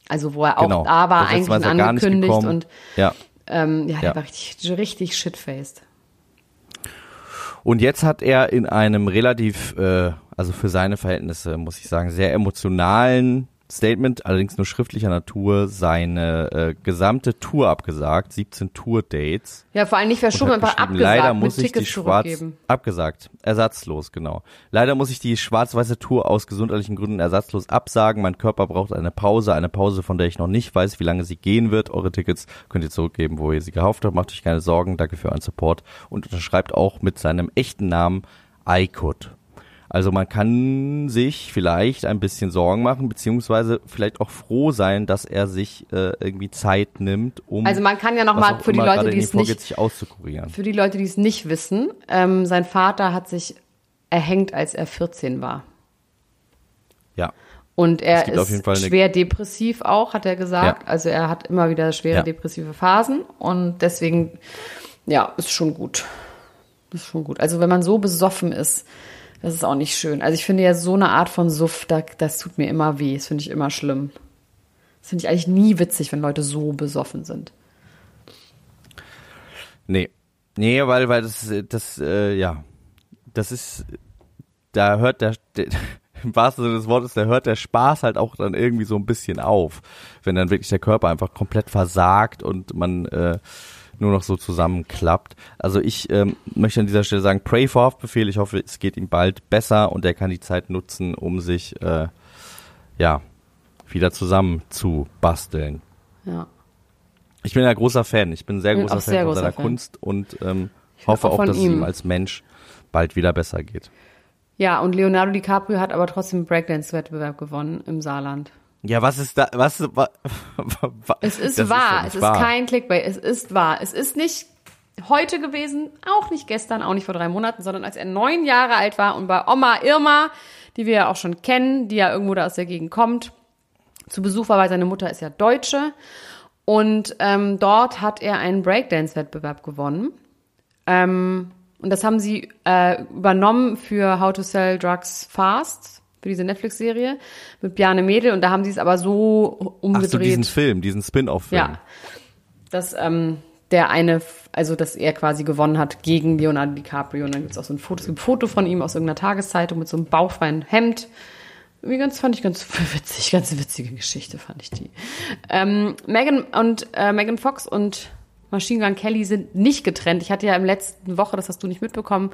Also wo er auch Genau. da war, eigentlich angekündigt und ja. ähm, ja, der Ja. war richtig, richtig shitfaced. Und jetzt hat er in einem relativ, äh, also für seine Verhältnisse, muss ich sagen, sehr emotionalen Statement, allerdings nur schriftlicher Natur, seine äh, gesamte Tour abgesagt, 17 Tour-Dates. Ja, vor allem nicht verschoben, geschrieben, abgesagt, leider muss ich die Tickets schwarz zurückgeben. abgesagt, ersatzlos, genau. Leider muss ich die schwarz-weiße Tour aus gesundheitlichen Gründen ersatzlos absagen. Mein Körper braucht eine Pause, eine Pause, von der ich noch nicht weiß, wie lange sie gehen wird. Eure Tickets könnt ihr zurückgeben, wo ihr sie gekauft habt. Macht euch keine Sorgen, danke für euren Support und unterschreibt auch mit seinem echten Namen Aykut. Also man kann sich vielleicht ein bisschen Sorgen machen, beziehungsweise vielleicht auch froh sein, dass er sich äh, irgendwie Zeit nimmt, um Also man kann ja noch was mal auch für die Leute, die es nicht- sich auszukurieren. Für die Leute, die es nicht wissen, ähm, sein Vater hat sich erhängt, als er 14 war. Ja. Und er Es gibt auf jeden Fall ist schwer depressiv auch, hat er gesagt. Ja. Also er hat immer wieder schwere Ja. depressive Phasen und deswegen, ja, ist schon gut. Ist schon gut. Also wenn man so besoffen ist, das ist auch nicht schön. Also ich finde ja so eine Art von Suff, da, das tut mir immer weh. Das finde ich immer schlimm. Das finde ich eigentlich nie witzig, wenn Leute so besoffen sind. Nee. Nee, weil, weil das, das, äh, ja, das ist, da hört der, der (laughs) im wahrsten Sinne des Wortes, da hört der Spaß halt auch dann irgendwie so ein bisschen auf, wenn dann wirklich der Körper einfach komplett versagt und man äh, nur noch so zusammenklappt. Also ich ähm, möchte an dieser Stelle sagen, pray for Haftbefehl. Ich hoffe, es geht ihm bald besser und er kann die Zeit nutzen, um sich, äh, ja, wieder zusammen zu basteln. Ja. Ich bin ja großer Fan. Ich bin ein sehr Bin großer auch Fan sehr von großer seiner Fan. Kunst und ähm, hoffe auch auch, dass es ihm. ihm als Mensch bald wieder besser geht. Ja, und Leonardo DiCaprio hat aber trotzdem einen Breakdance-Wettbewerb gewonnen im Saarland. Ja, was ist da? Was? wa, (laughs) wa, Es ist wahr, nicht es ist wahr. kein Clickbait, es ist wahr. Es ist nicht heute gewesen, auch nicht gestern, auch nicht vor drei Monaten, sondern als er neun Jahre alt war und bei Oma Irma, die wir ja auch schon kennen, die ja irgendwo da aus der Gegend kommt, zu Besuch war, weil seine Mutter ist ja Deutsche. Und ähm, dort hat er einen Breakdance-Wettbewerb gewonnen. Ähm, und das haben sie äh, übernommen für How to Sell Drugs Fast, für diese Netflix-Serie mit Bjarne Mädel. Und da haben sie es aber so Ach umgedreht. so, diesen Film, diesen Spin-off-Film. Ja. Dass ähm, der eine, also dass er quasi gewonnen hat gegen Leonardo DiCaprio. Und dann gibt's auch so ein Foto, es gibt ein Foto von ihm aus irgendeiner Tageszeitung mit so einem bauchfreien Hemd. Wie ganz fand ich ganz (laughs) witzig, ganz witzige Geschichte fand ich die. Ähm, Megan und äh, Megan Fox und Machine Gun Kelly sind nicht getrennt. Ich hatte ja im letzten Woche, das hast du nicht mitbekommen,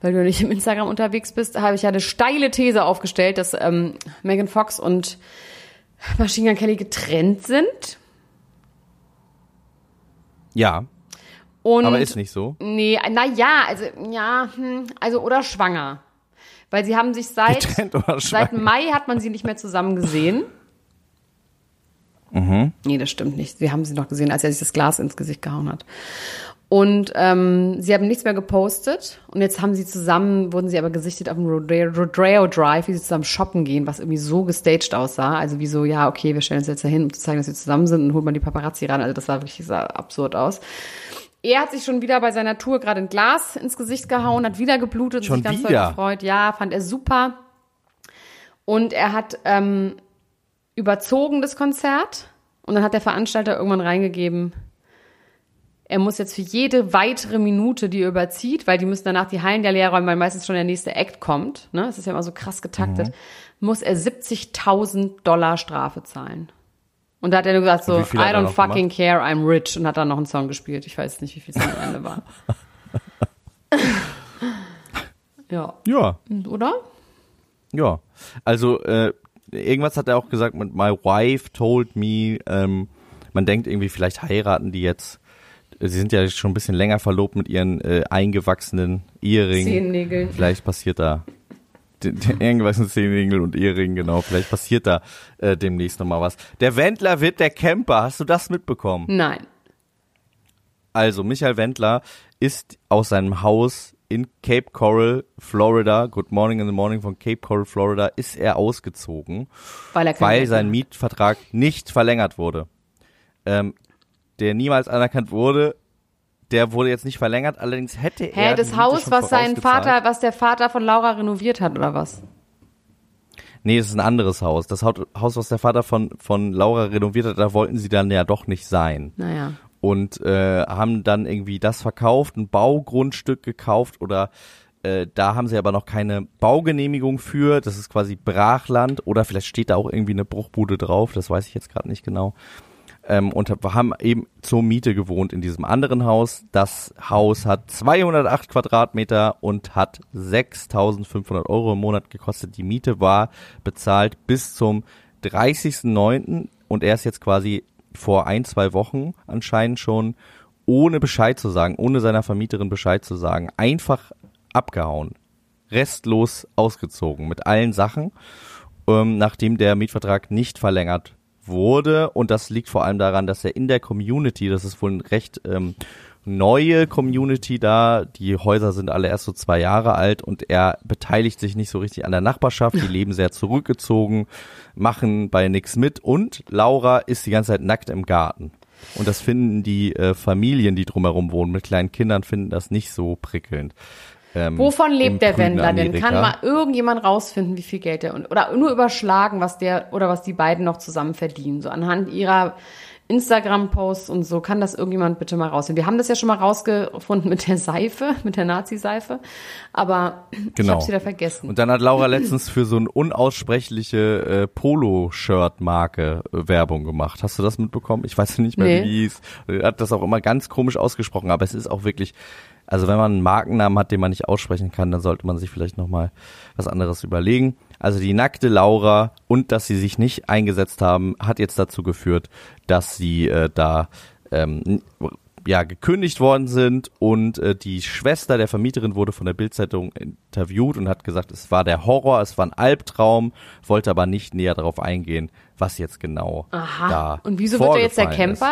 weil du nicht im Instagram unterwegs bist, habe ich ja eine steile These aufgestellt, dass ähm, Megan Fox und Machine Gun Kelly getrennt sind. Ja, Und aber ist nicht so. Nee, na ja, also ja, hm, also oder schwanger. Weil sie haben sich seit seit? Mai hat man sie nicht mehr zusammen gesehen. Mhm. Nee, das stimmt nicht. Wir haben sie noch gesehen, als er sich das Glas ins Gesicht gehauen hat. Und ähm, sie haben nichts mehr gepostet. Und jetzt haben sie zusammen, wurden sie aber gesichtet auf dem Rodeo, Rodeo Drive, wie sie zusammen shoppen gehen, was irgendwie so gestaged aussah. Also wie so, ja, okay, wir stellen uns jetzt dahin, um zu zeigen, dass wir zusammen sind und holt man die Paparazzi ran. Also das sah wirklich sah absurd aus. Er hat sich schon wieder bei seiner Tour gerade ein Glas ins Gesicht gehauen, hat wieder geblutet und Schon sich ganz doll wieder? gefreut. Ja, fand er super. Und er hat ähm, überzogen das Konzert und dann hat der Veranstalter irgendwann reingegeben, er muss jetzt für jede weitere Minute, die er überzieht, weil die müssen danach die Hallen ja leer räumen, weil meistens schon der nächste Act kommt, ne? Es ist ja immer so krass getaktet, muss er 70.000 Dollar Strafe zahlen. Und da hat er nur gesagt so, I don't fucking care, I'm rich und hat dann noch einen Song gespielt. Ich weiß nicht, wie viel es am Ende war. (laughs) ja, Ja, oder? ja. Also äh, irgendwas hat er auch gesagt mit My wife told me. Ähm, man denkt irgendwie, vielleicht heiraten die jetzt. Sie sind ja schon ein bisschen länger verlobt mit ihren äh, eingewachsenen Eheringen. Zehennägeln. Vielleicht passiert da die, die eingewachsenen Zehennägel und Eheringen, genau. Vielleicht passiert da äh, demnächst nochmal was. Der Wendler wird der Camper. Hast du das mitbekommen? Nein. Also, Michael Wendler ist aus seinem Haus in Cape Coral, Florida, Good Morning in the Morning von Cape Coral, Florida, ist er ausgezogen, Weil er weil sein Mietvertrag nicht verlängert wurde. Ähm, der niemals anerkannt wurde, der wurde jetzt nicht verlängert, allerdings hätte Hä, er. die das Haus, was sein. Vater, was der Vater von Laura renoviert hat, oder was? Nee, es ist ein anderes Haus. Das Haus, was der Vater von, von Laura renoviert hat, da wollten sie dann ja doch nicht sein. Naja. und äh, haben dann irgendwie das verkauft, ein Baugrundstück gekauft oder äh, da haben sie aber noch keine Baugenehmigung für. Das ist quasi Brachland oder vielleicht steht da auch irgendwie eine Bruchbude drauf. Das weiß ich jetzt gerade nicht genau. Ähm, und hab- haben eben zur Miete gewohnt in diesem anderen Haus. Das Haus hat 208 Quadratmeter und hat 6.500 Euro im Monat gekostet. Die Miete war bezahlt bis zum 30.09. und er ist jetzt quasi vor ein, zwei Wochen anscheinend schon, ohne Bescheid zu sagen, ohne seiner Vermieterin Bescheid zu sagen, einfach abgehauen. Restlos ausgezogen mit allen Sachen, ähm, nachdem der Mietvertrag nicht verlängert wurde. Und das liegt vor allem daran, dass er in der Community, das ist wohl ein recht ähm, neue Community da, die Häuser sind alle erst so zwei Jahre alt und er beteiligt sich nicht so richtig an der Nachbarschaft, die (laughs) leben sehr zurückgezogen, machen bei nix mit und Laura ist die ganze Zeit nackt im Garten. Und das finden die äh, Familien, die drumherum wohnen, mit kleinen Kindern, finden das nicht so prickelnd. Ähm, Wovon lebt der Wendler denn? Kann mal irgendjemand rausfinden, wie viel Geld der und oder nur überschlagen, was der oder was die beiden noch zusammen verdienen? So anhand ihrer Instagram-Posts und so kann das irgendjemand bitte mal rausfinden. Wir haben das ja schon mal rausgefunden mit der Seife, (laughs) mit der Nazi-Seife, aber ich Genau. hab's wieder vergessen. Und dann hat Laura letztens für so eine unaussprechliche äh, Polo-Shirt-Marke äh, Werbung gemacht. Hast du das mitbekommen? Ich weiß nicht mehr, Nee. wie hieß. Hat das auch immer ganz komisch ausgesprochen, aber es ist auch wirklich, also wenn man einen Markennamen hat, den man nicht aussprechen kann, dann sollte man sich vielleicht nochmal was anderes überlegen. Also die nackte Laura und dass sie sich nicht eingesetzt haben, hat jetzt dazu geführt, dass sie äh, da ähm, ja gekündigt worden sind und äh, die Schwester der Vermieterin wurde von der Bildzeitung interviewt und hat gesagt, es war der Horror, es war ein Albtraum, wollte aber nicht näher darauf eingehen, was jetzt genau Aha. da und wieso wird er jetzt der vorgefallen ist.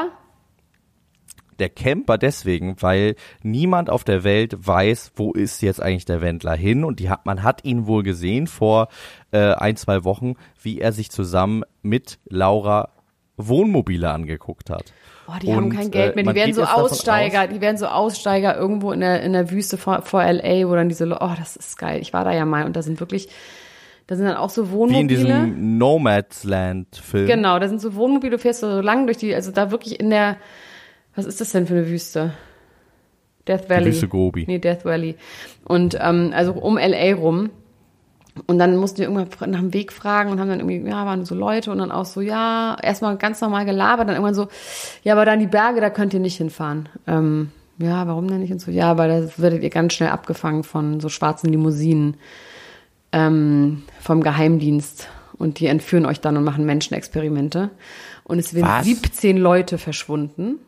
Der Camper deswegen, weil niemand auf der Welt weiß, wo ist jetzt eigentlich der Wendler hin und die hat, man hat ihn wohl gesehen vor äh, ein, zwei Wochen, wie er sich zusammen mit Laura Wohnmobile angeguckt hat. Oh, die haben Und, kein Geld äh, mehr. Die werden so Aussteiger. aus- Die werden so Aussteiger irgendwo in der, in der Wüste vor, vor LA, wo dann diese, oh, das ist geil. Ich war da ja mal und da sind wirklich, da sind dann auch so Wie Wohnmobile. in diesem Nomadsland-Film. Genau, da sind so Wohnmobile, du fährst so lang durch die, also da wirklich in der, was ist das denn für eine Wüste? Death Valley. Wüste Gobi. Nee, Death Valley. Und ähm, also um LA rum. Und dann mussten wir irgendwann nach dem Weg fragen und haben dann irgendwie, ja, waren so Leute und dann auch so, ja, erstmal ganz normal gelabert, dann irgendwann so, ja, aber dann die Berge, da könnt ihr nicht hinfahren. Ähm, ja, warum denn nicht? Und so, ja, weil da werdet ihr ganz schnell abgefangen von so schwarzen Limousinen ähm, vom Geheimdienst. Und die entführen euch dann und machen Menschenexperimente. Und es sind Was? 17 Leute verschwunden.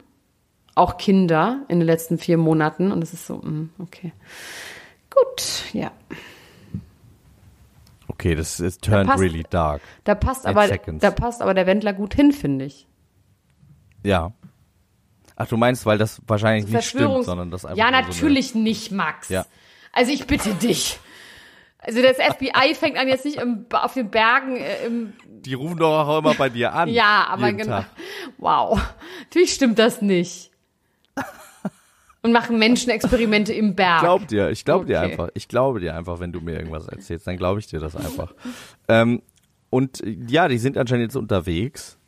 Auch Kinder in den letzten vier Monaten. Und es ist so, mm, okay. Gut, ja. Okay, das ist turned passt- really dark. Da passt aber, seconds. da passt aber der Wendler gut hin, finde ich. Ja. Ach, du meinst, weil das wahrscheinlich nicht stimmt, sondern das einfach Ja, nur so natürlich nicht, Max. Ja. Also ich bitte dich. Also das FBI fängt an jetzt nicht im, auf den Bergen äh, im Eine, die rufen doch auch immer bei dir an. Ja, aber genau. Tag. Wow. Natürlich stimmt das nicht. Und machen Menschenexperimente im Berg. Ich glaub dir, ich glaube dir Okay. einfach. Ich glaube dir einfach, wenn du mir irgendwas erzählst, dann glaube ich dir das einfach. ähm, und ja, die sind anscheinend jetzt unterwegs.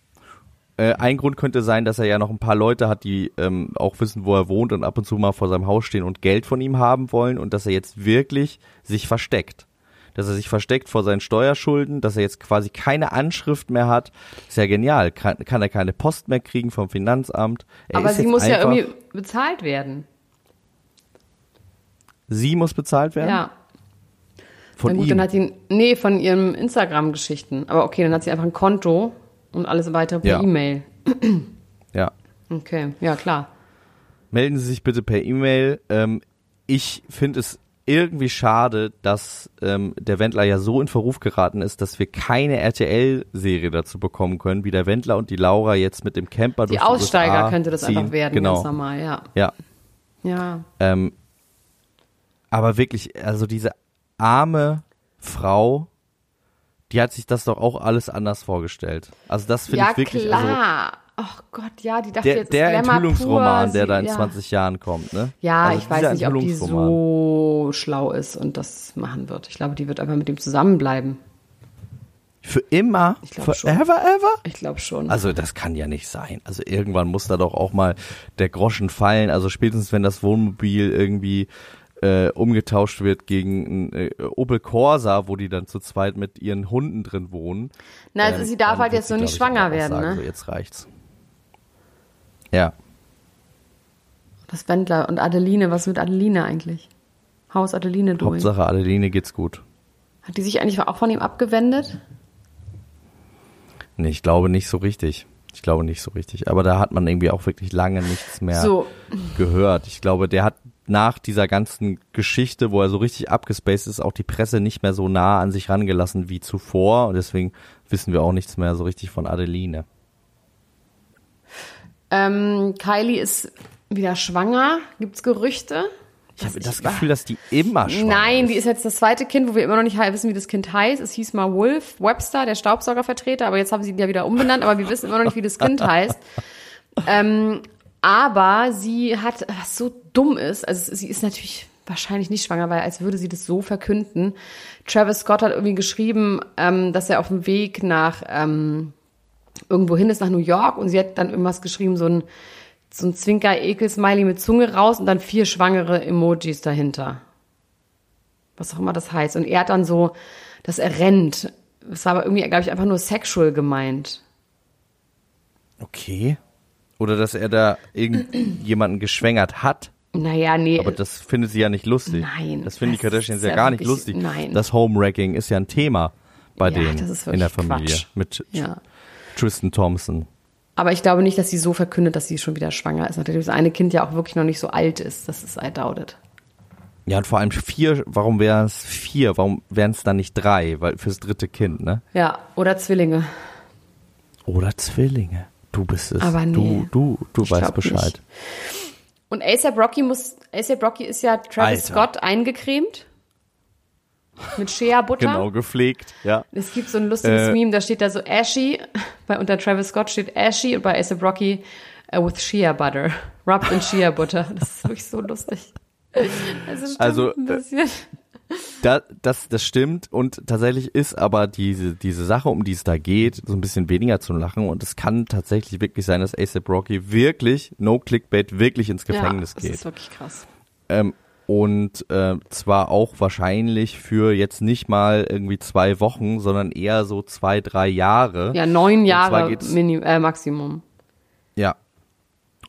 Äh, ein Grund könnte sein, dass er ja noch ein paar Leute hat, die ähm, auch wissen, wo er wohnt und ab und zu mal vor seinem Haus stehen und Geld von ihm haben wollen und dass er jetzt wirklich sich versteckt. Dass er sich versteckt vor seinen Steuerschulden, dass er jetzt quasi keine Anschrift mehr hat. Ist ja genial. Kann, kann er keine Post mehr kriegen vom Finanzamt. Er aber sie muss ja irgendwie bezahlt werden. Sie muss bezahlt werden? Ja. Von Na gut, ihm. dann hat sie, nee, von ihren Instagram-Geschichten. Aber okay, dann hat sie einfach ein Konto und alles weitere per Ja. E-Mail. (clears throat) ja. Okay, ja klar. melden Sie sich bitte per E-Mail. Ähm, ich finde es irgendwie schade, dass ähm, der Wendler ja so in Verruf geraten ist, dass wir keine RTL-Serie dazu bekommen können, wie der Wendler und die Laura jetzt mit dem Camper Die durch Aussteiger USA könnte das ziehen. einfach werden, Genau. ganz normal, ja. Ja. Ja. Ähm, aber wirklich, also diese arme Frau, die hat sich das doch auch alles anders vorgestellt. Also das finde Ja, ich wirklich, also klar. Ach Gott, ja, die dachte der, jetzt der ist Glamour Enthüllungsroman, pur, der da in ja. 20 Jahren kommt, ne? Ja, Also ich weiß nicht, ob die so schlau ist und das machen wird. Ich glaube, die wird einfach mit ihm zusammenbleiben. Für immer? Ich glaub schon. Forever, ever? Ich glaube schon. Also das kann ja nicht sein. Also irgendwann muss da doch auch mal der Groschen fallen. Also spätestens wenn das Wohnmobil irgendwie äh, umgetauscht wird gegen ein äh, Opel Corsa, wo die dann zu zweit mit ihren Hunden drin wohnen. Na, also ähm, sie darf halt jetzt so sie, nicht schwanger werden, ne? So, jetzt reicht's. Ja. Das Wendler und Adeline, was mit Adeline eigentlich? Haus Adeline doing? Hauptsache Adeline geht's gut. Hat die sich eigentlich auch von ihm abgewendet? Nee, ich glaube nicht so richtig. Ich glaube nicht so richtig. Aber da hat man irgendwie auch wirklich lange nichts mehr So, gehört. Ich glaube, der hat nach dieser ganzen Geschichte, wo er so richtig abgespaced ist, auch die Presse nicht mehr so nah an sich rangelassen wie zuvor. Und deswegen wissen wir auch nichts mehr so richtig von Adeline. Ähm, Kylie ist wieder schwanger. Gibt's Gerüchte? Ich habe das Gefühl, dass die immer schwanger Nein, ist. die ist jetzt das zweite Kind, wo wir immer noch nicht wissen, wie das Kind heißt. Es hieß mal Wolf Webster, der Staubsaugervertreter, aber jetzt haben sie ihn ja wieder umbenannt, aber wir wissen immer noch nicht, wie das Kind heißt. Ähm, aber sie hat, was so dumm ist, also sie ist natürlich wahrscheinlich nicht schwanger, weil als würde sie das so verkünden. Travis Scott hat irgendwie geschrieben, ähm, dass er auf dem Weg nach ähm, irgendwo hin ist, nach New York und sie hat dann irgendwas geschrieben, so ein so ein Zwinker-Ekel-Smiley mit Zunge raus und dann vier schwangere Emojis dahinter. Was auch immer das heißt. Und er hat dann so, dass er rennt. Das war aber irgendwie, glaube ich, einfach nur sexual gemeint. Okay. Oder dass er da irgendjemanden geschwängert hat. Naja, nee. Aber das findet sie ja nicht lustig. Nein, Das finden die das Kardashians ja gar nicht lustig. nein. Das Home-Wrecking ist ja ein Thema bei Ja, denen in der Familie. Quatsch. Mit ja. Tristan Thompson. Aber ich glaube nicht, dass sie so verkündet, dass sie schon wieder schwanger ist. Natürlich das eine Kind ja auch wirklich noch nicht so alt ist. Das ist I doubt it. Ja, und vor allem vier, warum wären es vier? Warum wären es dann nicht drei? Weil fürs dritte Kind, ne? Ja, oder Zwillinge. Oder Zwillinge. Du bist es. Aber nee. Du, du, du Ich weißt Bescheid. nicht. Und ASAP Rocky muss, ASAP Rocky ist ja Travis Alter. Scott eingecremt. Mit Shea Butter. Genau, gepflegt, ja. Es gibt so ein lustiges Äh, Meme, da steht da so Ashy, (laughs) bei unter Travis Scott steht Ashy und bei ASAP Rocky uh, with Shea Butter. Rubbed in Shea Butter. Das ist wirklich so lustig. Also, ein bisschen. Da, das, das stimmt und tatsächlich ist aber diese, diese Sache, um die es da geht, so ein bisschen weniger zu lachen und es kann tatsächlich wirklich sein, dass ASAP Rocky wirklich, no Clickbait, wirklich ins Gefängnis ja, das geht. ist wirklich krass. Ähm, Und äh, zwar auch wahrscheinlich für jetzt nicht mal irgendwie zwei Wochen, sondern eher so zwei, drei Jahre. Ja, neun Jahre Minim äh, Maximum. Ja.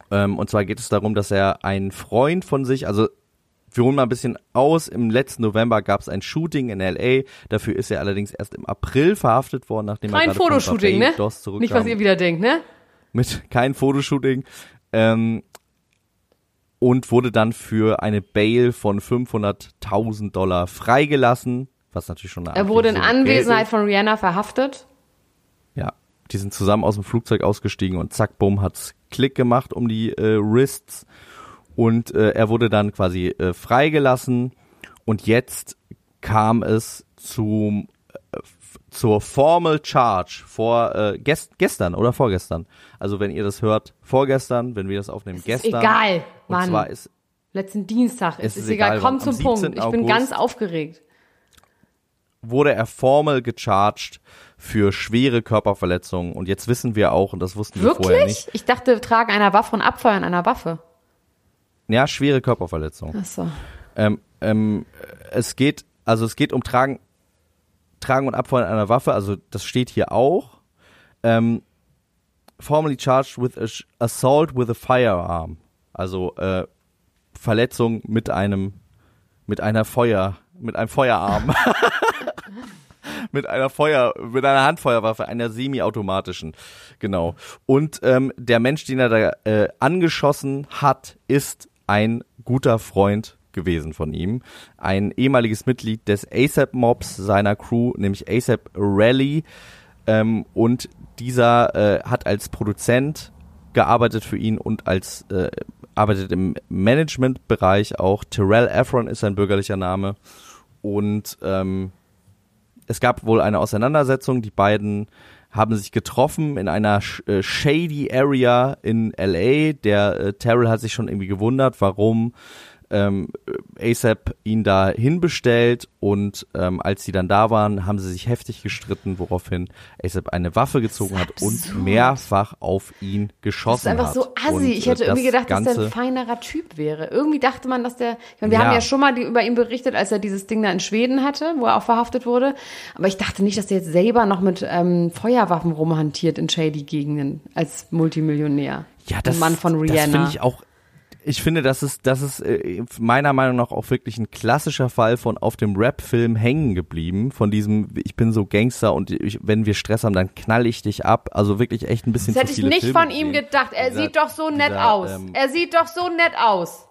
Ähm, und zwar geht es darum, dass er einen Freund von sich, also wir holen mal ein bisschen aus. Im letzten November gab es ein Shooting in LA. Dafür ist er allerdings erst im April verhaftet worden, nachdem er Kein gerade von Fotoshooting, ne? Barbados zurückkam. Nicht, was ihr wieder denkt, ne? mit kein Fotoshooting. Ähm, und wurde dann für eine Bail von 500.000 Dollar freigelassen, was natürlich schon eine Er wurde in Anwesenheit von Rihanna verhaftet. Ja, die sind zusammen aus dem Flugzeug ausgestiegen und zack, bumm, hat's Klick gemacht um die äh, Wrists. Und äh, er wurde dann quasi äh, freigelassen. Und jetzt kam es zum zur Formal Charge vor äh, gest gestern oder vorgestern. Also wenn ihr das hört, vorgestern, wenn wir das aufnehmen, ist gestern. egal, Und Mann. zwar ist Letzten Dienstag. Es, Es ist ist egal. egal, Komm zum 17. Punkt. Ich bin August. ganz aufgeregt. wurde er formal gecharged für schwere Körperverletzungen und jetzt wissen wir auch und das wussten wir vorher nicht. Wirklich? Ich dachte, Tragen einer Waffe und Abfeuern einer Waffe. Ja, schwere Körperverletzungen. Ach so. Ähm, ähm, es geht, also es geht um Tragen, Tragen und Abfeuern einer Waffe, also das steht hier auch. Ähm, formally charged with ass- assault with a firearm. Also äh, Verletzung mit einem, mit einer Feuer, mit einem Feuerarm. (laughs) mit einer Feuer, mit einer Handfeuerwaffe, einer semi-automatischen. Genau. Und ähm, der Mensch, den er da äh, angeschossen hat, ist ein guter Freund gewesen von ihm. Ein ehemaliges Mitglied des ASAP-Mobs seiner Crew, nämlich ASAP Rally. Ähm, und dieser äh, hat als Produzent gearbeitet für ihn und als äh, arbeitet im Managementbereich auch. Terrell Efron ist sein bürgerlicher Name. Und ähm, es gab wohl eine Auseinandersetzung. Die beiden haben sich getroffen in einer äh, shady Area in LA. Der äh, Terrell hat sich schon irgendwie gewundert, warum ähm, ASAP ihn da hinbestellt und ähm, als sie dann da waren, haben sie sich heftig gestritten, woraufhin ASAP eine Waffe gezogen hat absurd. und mehrfach auf ihn Das geschossen ist einfach hat. so assi. Und, ich äh, hätte irgendwie das gedacht, dass der ein feinerer Typ wäre. Irgendwie dachte man, dass der. Ich meine, wir Ja. haben ja schon mal die, über ihn berichtet, als er dieses Ding da in Schweden hatte, wo er auch verhaftet wurde. Aber ich dachte nicht, dass der jetzt selber noch mit ähm, Feuerwaffen rumhantiert in shady Gegenden als Multimillionär. Ja, das, Ein Mann von das finde ich auch. Ich finde, das ist, das ist äh, meiner Meinung nach auch wirklich ein klassischer Fall von auf dem Rap-Film hängen geblieben. Von diesem, ich bin so Gangster und ich, wenn wir Stress haben, dann knall ich dich ab. Also wirklich echt ein bisschen Das hätte ich nicht Filme von ihm gesehen. gedacht. Er Dieser- sieht doch so nett dieser, aus. ähm, er sieht doch so nett aus.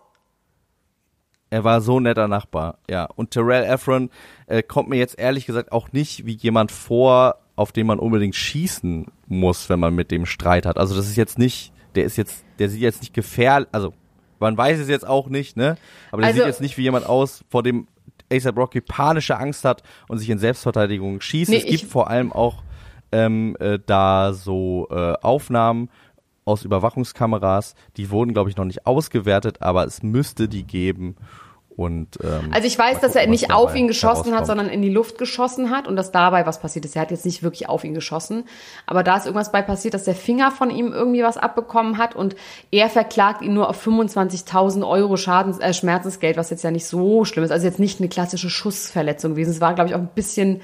Er war so ein netter Nachbar, ja. Und Terrell Efron äh, kommt mir jetzt ehrlich gesagt auch nicht wie jemand vor, auf den man unbedingt schießen muss, wenn man mit dem Streit hat. Also das ist jetzt nicht, der ist jetzt, der sieht jetzt nicht gefährlich, also man weiß es jetzt auch nicht, ne? Aber der Also- sieht jetzt nicht wie jemand aus, vor dem ASAP Rocky panische Angst hat und sich in Selbstverteidigung schießt. Nee, es gibt vor allem auch ähm, äh, da so äh, Aufnahmen aus Überwachungskameras, die wurden, glaube ich, noch nicht ausgewertet, aber es müsste die geben. Und, ähm, Also ich weiß, dass er gucken, nicht auf ihn geschossen hat, sondern in die Luft geschossen hat und dass dabei was passiert ist. Er hat jetzt nicht wirklich auf ihn geschossen, aber da ist irgendwas bei passiert, dass der Finger von ihm irgendwie was abbekommen hat und er verklagt ihn nur auf 25.000 Euro Schadens äh, Schmerzensgeld, was jetzt ja nicht so schlimm ist. Also jetzt nicht eine klassische Schussverletzung gewesen. Es war, glaube ich, auch ein bisschen,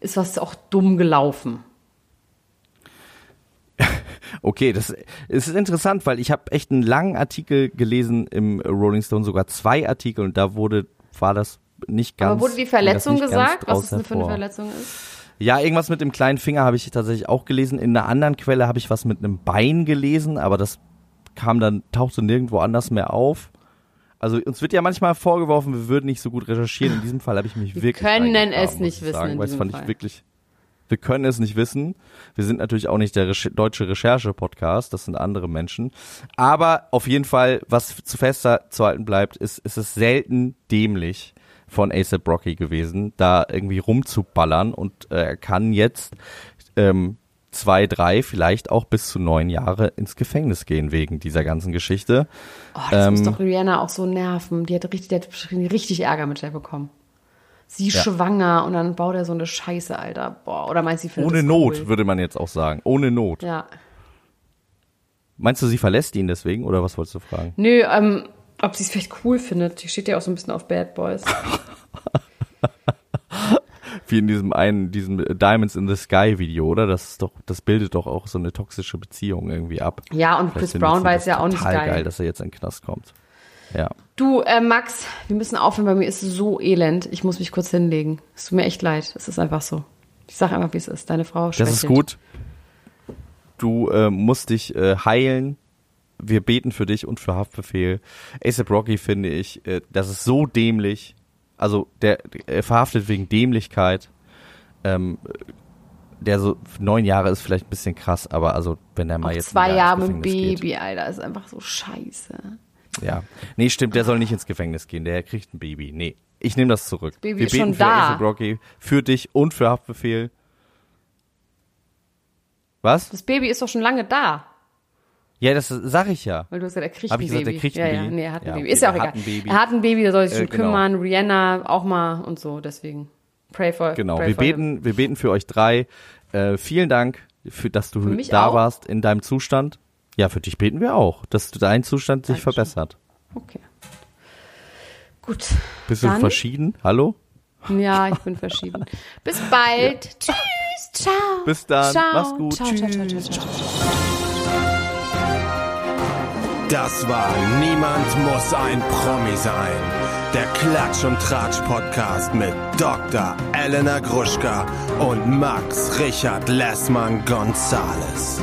ist was auch dumm gelaufen. (laughs) Okay, das es ist interessant, weil ich habe echt einen langen Artikel gelesen im Rolling Stone, sogar zwei Artikel und da wurde war das nicht ganz. aber wurde die das Verletzung gesagt, was es für eine. Verletzung ist? Ja, irgendwas mit dem kleinen Finger habe ich tatsächlich auch gelesen. In einer anderen Quelle habe ich was mit einem Bein gelesen, aber das kam dann, tauchte nirgendwo anders mehr auf. Also uns wird ja manchmal vorgeworfen, wir würden nicht so gut recherchieren. In diesem Fall habe ich mich Wir wirklich können reingegraben, es nicht ich wissen weil es diesem fand Fall. ich wirklich. Wir können es nicht wissen. Wir sind natürlich auch nicht der Reche deutsche Recherche-Podcast, das sind andere Menschen. Aber auf jeden Fall, was zu festzuhalten bleibt, ist, ist es selten dämlich von ASAP Rocky gewesen, da irgendwie rumzuballern und äh, er kann jetzt ähm, zwei, drei, vielleicht auch bis zu neun Jahre ins Gefängnis gehen wegen dieser ganzen Geschichte. Oh, das muss Ähm, doch Rihanna auch so nerven. Die hat richtig, die hat richtig Ärger mit der bekommen. Sie Ja. schwanger und dann baut er so eine Scheiße, Alter. Boah, oder meinst du, sie findet Ohne Not, cool? würde man jetzt auch sagen. Ohne Not. Ja. Meinst du, sie verlässt ihn deswegen oder was wolltest du fragen? Nö, ähm, Ob sie es vielleicht cool findet. Die steht ja auch so ein bisschen auf Bad Boys. (laughs) Wie in diesem einen, diesem Diamonds in the Sky Video, oder? Das ist doch, das bildet doch auch so eine toxische Beziehung irgendwie ab. Ja, und Vielleicht Chris Brown war jetzt ja auch nicht geil. geil, dass er jetzt in den Knast kommt. Ja. Du, äh, Max, wir müssen aufhören, bei mir ist es so elend. Ich muss mich kurz hinlegen. Es tut mir echt leid. Es ist einfach so. Ich sag einfach, wie es ist. Deine Frau Das schwächelt. ist gut. Du äh, musst dich äh, heilen. Wir beten für dich und für Haftbefehl. ASAP Rocky finde ich, äh, das ist so dämlich. Also der er verhaftet wegen Dämlichkeit. Ähm, der so neun Jahre ist vielleicht ein bisschen krass, aber also wenn er mal Auch jetzt zwei Jahre mit Baby, Alter, ist einfach so scheiße. Ja, nee, stimmt. Der soll nicht ins Gefängnis gehen. Der kriegt ein Baby. Nee, ich nehme das zurück. Baby Wir ist beten schon für da. ASAP Rocky, für dich und für Haftbefehl. Was? Das Baby ist doch schon lange da. Ja, das sag ich ja. Weil du hast gesagt, er kriegt Hab ein ich Baby. gesagt, er kriegt ja, ein ja, Baby? nee, er hat ein Ja, Baby. okay, Ist ja auch er egal. hat ein Baby. Er hat ein Baby, der soll sich Äh, schon genau. kümmern. Rihanna auch mal und so, deswegen. Pray for Genau, pray wir for him. beten, wir beten für euch drei. Äh, vielen Dank, für, dass du da auch? warst in deinem Zustand. Ja, für dich beten wir auch, dass dein Zustand sich Dankeschön. verbessert. Okay. Gut. Bist du Dann- verschieden? Hallo? Ja, ich bin verschieden. (laughs) Bis bald. Tschüss. Ciao. Bis dann. Ciao. Mach's gut. Ciao, ciao, ciao, ciao, Tschüss. ciao. Das war Niemand muss ein Promi sein. Der Klatsch und Tratsch Podcast mit Dr. Elena Gruschka und Max Richard Lessmann Gonzales.